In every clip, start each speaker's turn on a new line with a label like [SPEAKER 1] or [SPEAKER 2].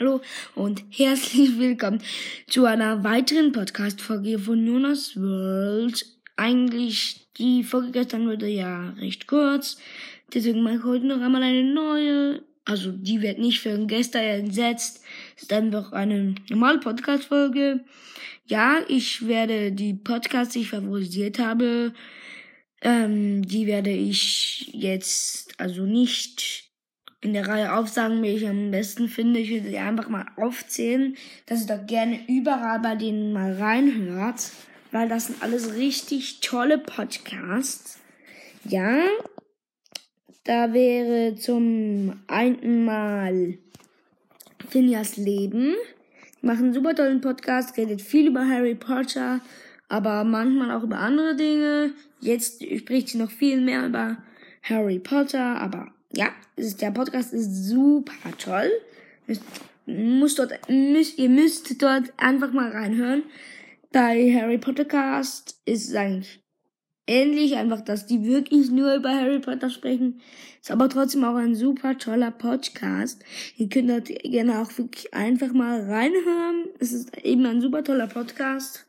[SPEAKER 1] Hallo und herzlich willkommen zu einer weiteren Podcast-Folge von Jonas World. Eigentlich, die Folge gestern wurde ja recht kurz, deswegen mache ich heute noch einmal eine neue. Also, die wird nicht für gestern entsetzt, ist einfach eine normale Podcast-Folge. Ja, ich werde die Podcasts, die ich favorisiert habe, ähm, die werde ich jetzt also nicht in der Reihe aufsagen, welche ich am besten finde. Ich würde sie einfach mal aufzählen, dass ihr doch gerne überall bei denen mal reinhört, weil das sind alles richtig tolle Podcasts. Ja, da wäre zum einen mal Phineas Leben. Die machen einen super tollen Podcast, redet viel über Harry Potter, aber manchmal auch über andere Dinge. Jetzt spricht sie noch viel mehr über Harry Potter, aber ja, ist, der Podcast ist super toll. Muss dort, müsst, ihr müsst dort einfach mal reinhören. Bei Harry Potter Cast ist es eigentlich ähnlich, einfach, dass die wirklich nur über Harry Potter sprechen. Ist aber trotzdem auch ein super toller Podcast. Ihr könnt dort gerne auch wirklich einfach mal reinhören. Es ist eben ein super toller Podcast.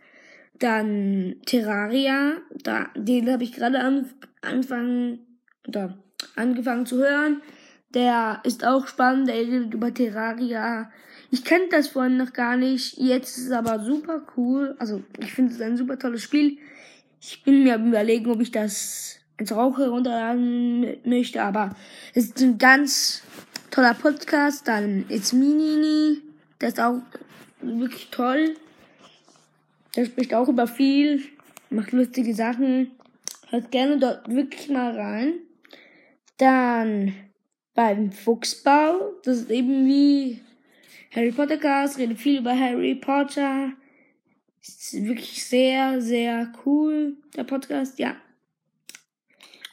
[SPEAKER 1] Dann Terraria, da, den habe ich gerade an, anfangen, oder angefangen zu hören. Der ist auch spannend, der redet über Terraria. Ich kannte das vorhin noch gar nicht. Jetzt ist es aber super cool. Also, ich finde es ein super tolles Spiel. Ich bin mir überlegen, ob ich das ins Rauch herunterladen möchte, aber es ist ein ganz toller Podcast. Dann It's Minini, der ist auch wirklich toll. Der spricht auch über viel, macht lustige Sachen. Hört gerne dort wirklich mal rein. Dann beim Fuchsbau, das ist eben wie Harry Potter Cast, redet viel über Harry Potter. Ist wirklich sehr, sehr cool, der Podcast, ja.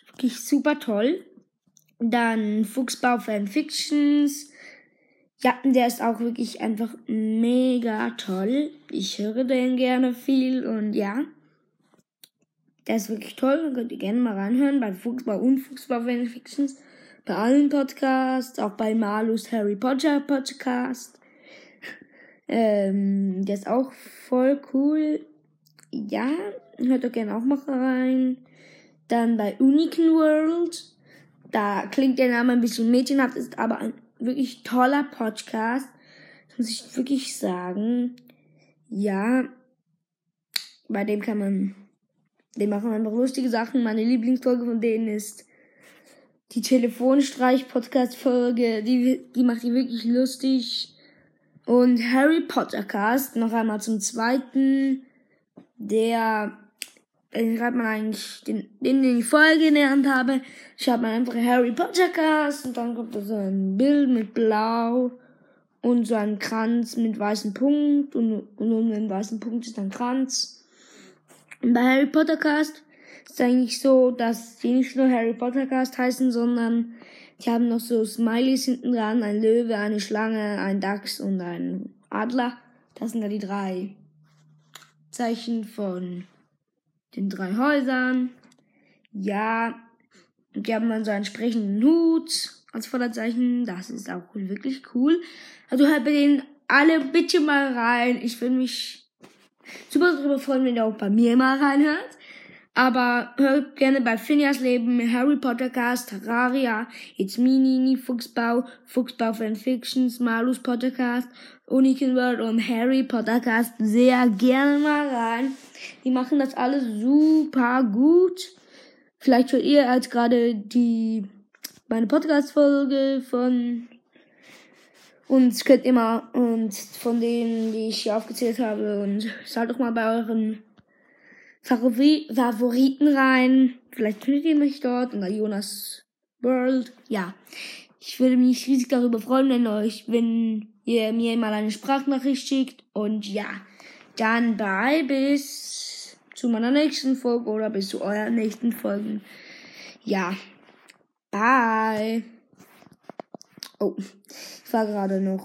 [SPEAKER 1] Wirklich super toll. Dann Fuchsbau Fanfictions. Ja, der ist auch wirklich einfach mega toll. Ich höre den gerne viel und ja. Der ist wirklich toll. Könnt ihr gerne mal reinhören bei Fuchsbau und Fuchsbau Fanfictions. Bei allen Podcasts, auch bei Malus Harry Potter Podcast. ähm, der ist auch voll cool. Ja, hört doch gerne auch mal rein. Dann bei Unicorn World. Da klingt der Name ein bisschen mädchenhaft, ist aber ein wirklich toller Podcast. Das muss ich wirklich sagen. Ja, bei dem kann man die machen einfach lustige Sachen. Meine Lieblingsfolge von denen ist die Telefonstreich-Podcast-Folge. Die, die macht die wirklich lustig. Und Harry Potter Cast, noch einmal zum zweiten. Der, den schreibt man eigentlich, den, den, den ich vorher gelernt habe, schreibt man einfach Harry Potter Cast und dann kommt da so ein Bild mit Blau und so ein Kranz mit weißem Punkt und, und um den weißen Punkt ist ein Kranz. Bei Harry Potter Cast ist eigentlich so, dass die nicht nur Harry Potter Cast heißen, sondern die haben noch so Smileys hinten dran, ein Löwe, eine Schlange, ein Dachs und ein Adler. Das sind da die drei Zeichen von den drei Häusern. Ja, die haben dann so einen entsprechenden Hut als Vorderzeichen. Das ist auch wirklich cool. Also hört bei denen alle bitte mal rein. Ich will mich super darüber freuen, wenn ihr auch bei mir mal reinhört. Aber hört gerne bei Phineas Leben, Harry Potter Cast, Terraria, It's Me, Nini, Fuchsbau, Fuchsbau Fanfictions, Malus Podcast, Unikin World und Harry Potter Cast sehr gerne mal rein. Die machen das alles super gut. Vielleicht hört ihr als gerade die meine Podcast-Folge von und könnt immer und von denen, die ich hier aufgezählt habe, und schaut doch mal bei euren Favori Favoriten rein. Vielleicht findet ihr mich dort unter Jonas World. Ja. Ich würde mich riesig darüber freuen, wenn euch, wenn ihr mir mal eine Sprachnachricht schickt. Und ja, dann bye bis zu meiner nächsten Folge oder bis zu euren nächsten Folgen. Ja. Bye. Oh, ich war gerade noch